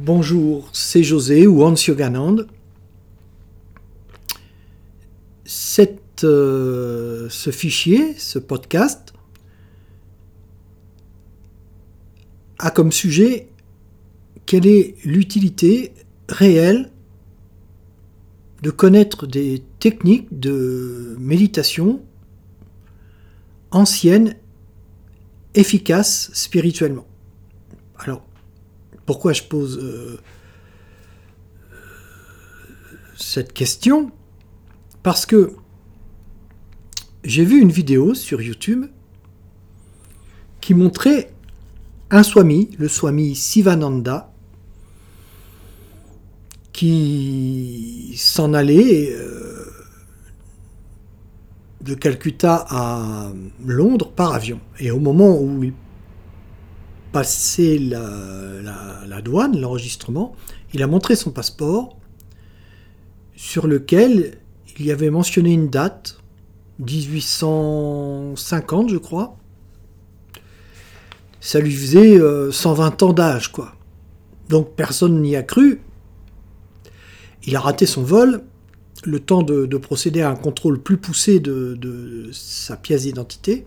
Bonjour, c'est José ou Hans Yoganand. Cette, euh, ce fichier, ce podcast, a comme sujet quelle est l'utilité réelle de connaître des techniques de méditation anciennes, efficaces spirituellement. Alors, pourquoi je pose euh, cette question? Parce que j'ai vu une vidéo sur YouTube qui montrait un swami, le swami Sivananda, qui s'en allait euh, de Calcutta à Londres par avion. Et au moment où il la, douane, l'enregistrement, il a montré son passeport sur lequel il y avait mentionné une date, 1850 je crois. Ça lui faisait 120 euh, ans d'âge, quoi. Donc personne n'y a cru, il a raté son vol, le temps de, procéder à un contrôle plus poussé de, sa pièce d'identité.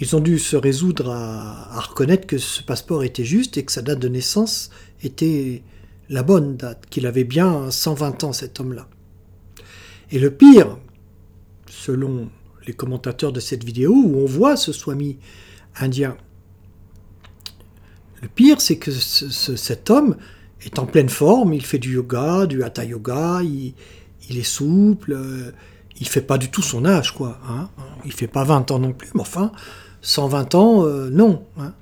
Ils ont dû se résoudre à, reconnaître que ce passeport était juste et que sa date de naissance était la bonne date, qu'il avait bien 120 ans cet homme-là. Et le pire, selon les commentateurs de cette vidéo, où on voit ce swami indien, le pire, c'est que cet homme est en pleine forme, il fait du yoga, du hatha yoga, il, est souple, euh, il fait pas du tout son âge, quoi. Hein. Il fait pas 20 ans non plus, mais enfin, 120 ans, euh, non. Hein.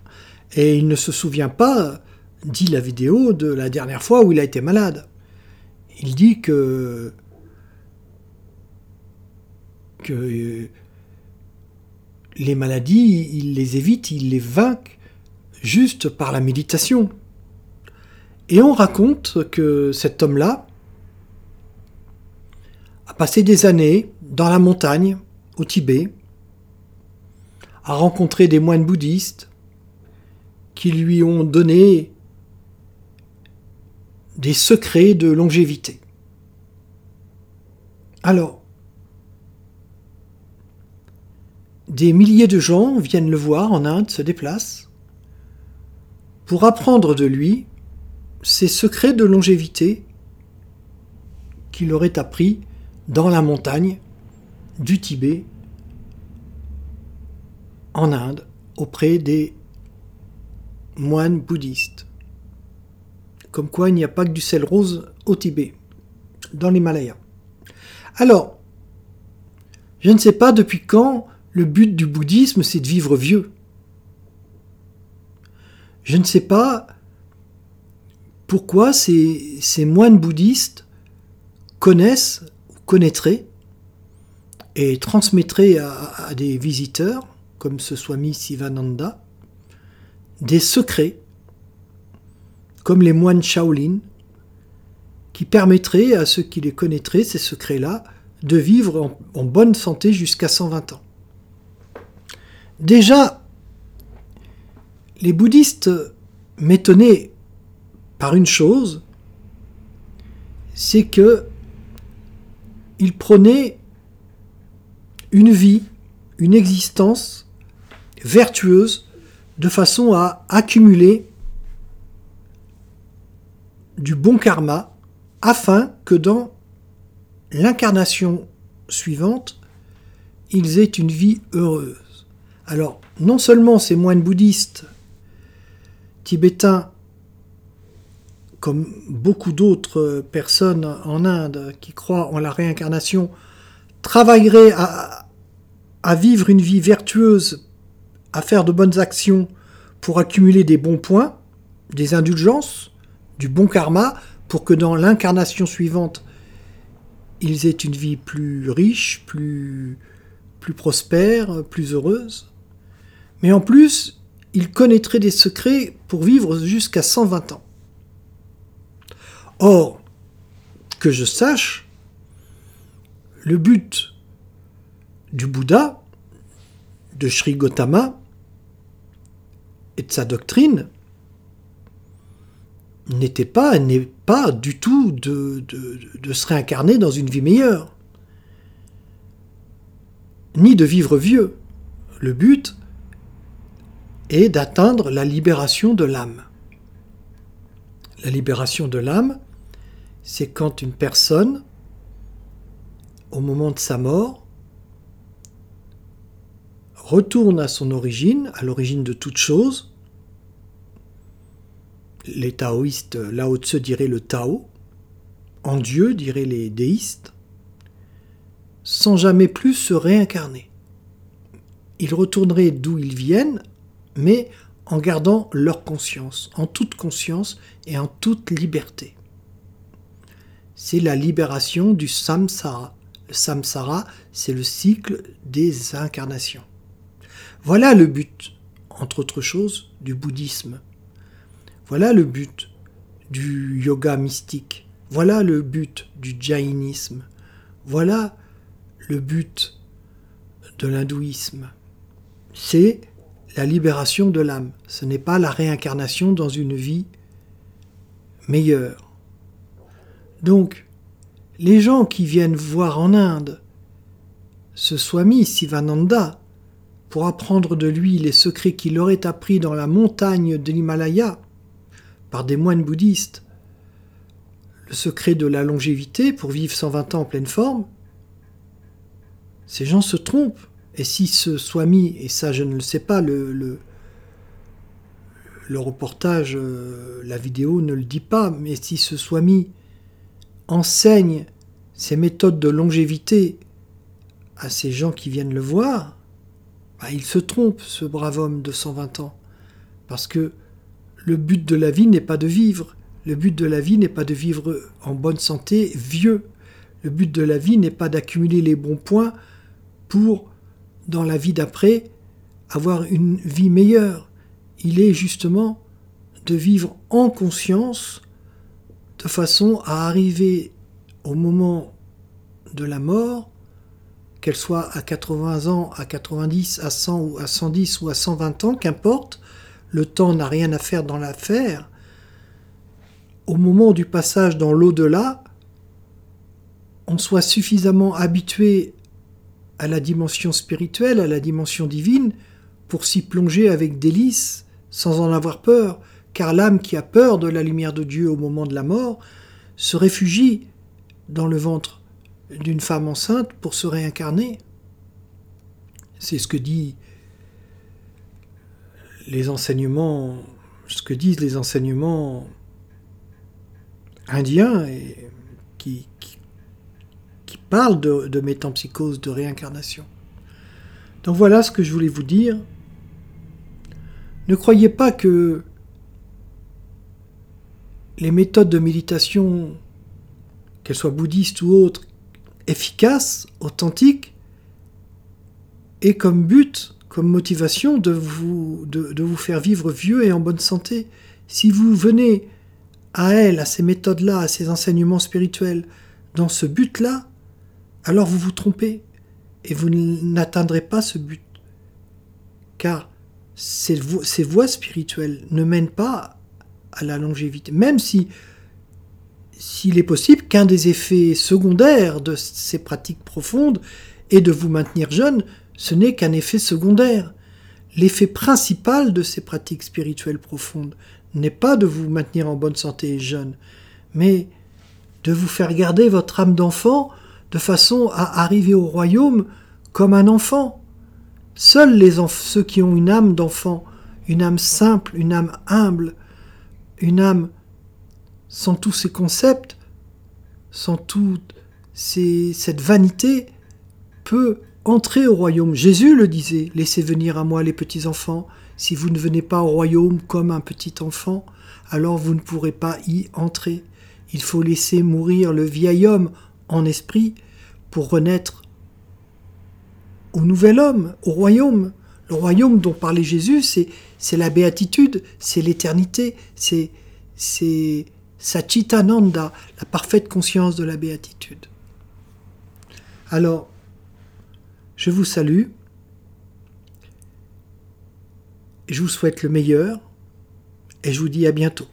Et il ne se souvient pas, dit la vidéo, de la dernière fois où il a été malade. Il dit que que euh, les maladies, il les évite, il les vainc juste par la méditation. Et on raconte que cet homme-là a passé des années dans la montagne, au Tibet, a rencontré des moines bouddhistes qui lui ont donné des secrets de longévité. Alors, des milliers de gens viennent le voir en Inde, se déplacent, pour apprendre de lui ces secrets de longévité qu'il aurait appris dans la montagne du Tibet, en Inde, auprès des moines bouddhistes. Comme quoi il n'y a pas que du sel rose au Tibet, dans l'Himalaya. Alors, je ne sais pas depuis quand le but du bouddhisme c'est de vivre vieux. Je ne sais pas pourquoi ces, moines bouddhistes connaissent, connaîtraient et transmettraient à, des visiteurs, comme ce Swami Sivananda, des secrets, comme les moines Shaolin, qui permettraient à ceux qui les connaîtraient, ces secrets-là, de vivre en, bonne santé jusqu'à 120 ans. Déjà, les bouddhistes m'étonnaient par une chose, c'est que il prenait une vie, une existence vertueuse de façon à accumuler du bon karma afin que dans l'incarnation suivante, ils aient une vie heureuse. Alors, non seulement ces moines bouddhistes tibétains comme beaucoup d'autres personnes en Inde qui croient en la réincarnation, travailleraient à, vivre une vie vertueuse, à faire de bonnes actions pour accumuler des bons points, des indulgences, du bon karma, pour que dans l'incarnation suivante, ils aient une vie plus riche, plus, plus prospère, plus heureuse. Mais en plus, ils connaîtraient des secrets pour vivre jusqu'à 120 ans. Or, que je sache, le but du Bouddha, de Sri Gautama et de sa doctrine n'était pas, n'est pas du tout de, de, se réincarner dans une vie meilleure, ni de vivre vieux. Le but est d'atteindre la libération de l'âme. La libération de l'âme, c'est quand une personne, au moment de sa mort, retourne à son origine, à l'origine de toute chose, les taoïstes, Lao Tse dirait le Tao, en Dieu diraient les déistes, sans jamais plus se réincarner. Ils retourneraient d'où ils viennent, mais en gardant leur conscience, en toute conscience et en toute liberté. C'est la libération du samsara. Samsara, c'est le cycle des incarnations. Voilà le but, entre autres choses, du bouddhisme. Voilà le but du yoga mystique. Voilà le but du jainisme. Voilà le but de l'hindouisme. C'est la libération de l'âme. Ce n'est pas la réincarnation dans une vie meilleure. Donc, les gens qui viennent voir en Inde ce Swami Sivananda pour apprendre de lui les secrets qu'il aurait appris dans la montagne de l'Himalaya, par des moines bouddhistes le secret de la longévité pour vivre 120 ans en pleine forme, ces gens se trompent. Et si ce swami, et ça je ne le sais pas, le, le, reportage, euh, la vidéo ne le dit pas, mais si ce swami enseigne ces méthodes de longévité à ces gens qui viennent le voir, bah, il se trompe, ce brave homme de 120 ans. Parce que le but de la vie n'est pas de vivre. Le but de la vie n'est pas de vivre en bonne santé vieux. Le but de la vie n'est pas d'accumuler les bons points pour, dans la vie d'après, avoir une vie meilleure. Il est justement de vivre en conscience de façon à arriver au moment de la mort, qu'elle soit à 80 ans, à 90, à 100 ou à 110 ou à 120 ans, qu'importe, le temps n'a rien à faire dans l'affaire, au moment du passage dans l'au-delà, on soit suffisamment habitué à la dimension spirituelle, à la dimension divine, pour s'y plonger avec délice, sans en avoir peur, car l'âme qui a peur de la lumière de Dieu au moment de la mort se réfugie dans le ventre d'une femme enceinte pour se réincarner. C'est ce que dit les enseignements, ce que disent les enseignements indiens qui, parlent de, de métampsychose, de réincarnation. Donc voilà ce que je voulais vous dire. Ne croyez pas que les méthodes de méditation, qu'elles soient bouddhistes ou autres, efficaces, authentiques, aient comme but comme motivation de vous, de, vous faire vivre vieux et en bonne santé. Si vous venez à elle, à ces méthodes-là, à ces enseignements spirituels, dans ce but-là, alors vous vous trompez et vous n'atteindrez pas ce but. Car ces, ces voies spirituelles ne mènent pas à la longévité. Même si s'il est possible qu'un des effets secondaires de ces pratiques profondes est de vous maintenir jeune, ce n'est qu'un effet secondaire. L'effet principal de ces pratiques spirituelles profondes n'est pas de vous maintenir en bonne santé et jeune, mais de vous faire garder votre âme d'enfant de façon à arriver au royaume comme un enfant. Seuls les ceux qui ont une âme d'enfant, une âme simple, une âme humble, une âme sans tous ces concepts, sans toute cette vanité, peut Entrez au royaume. Jésus le disait, laissez venir à moi les petits enfants. Si vous ne venez pas au royaume comme un petit enfant, alors vous ne pourrez pas y entrer. Il faut laisser mourir le vieil homme en esprit pour renaître au nouvel homme, au royaume. Le royaume dont parlait Jésus, c'est, c'est la béatitude, c'est l'éternité, c'est, c'est Sachitananda, la parfaite conscience de la béatitude. Alors, je vous salue. Je vous souhaite le meilleur et je vous dis à bientôt.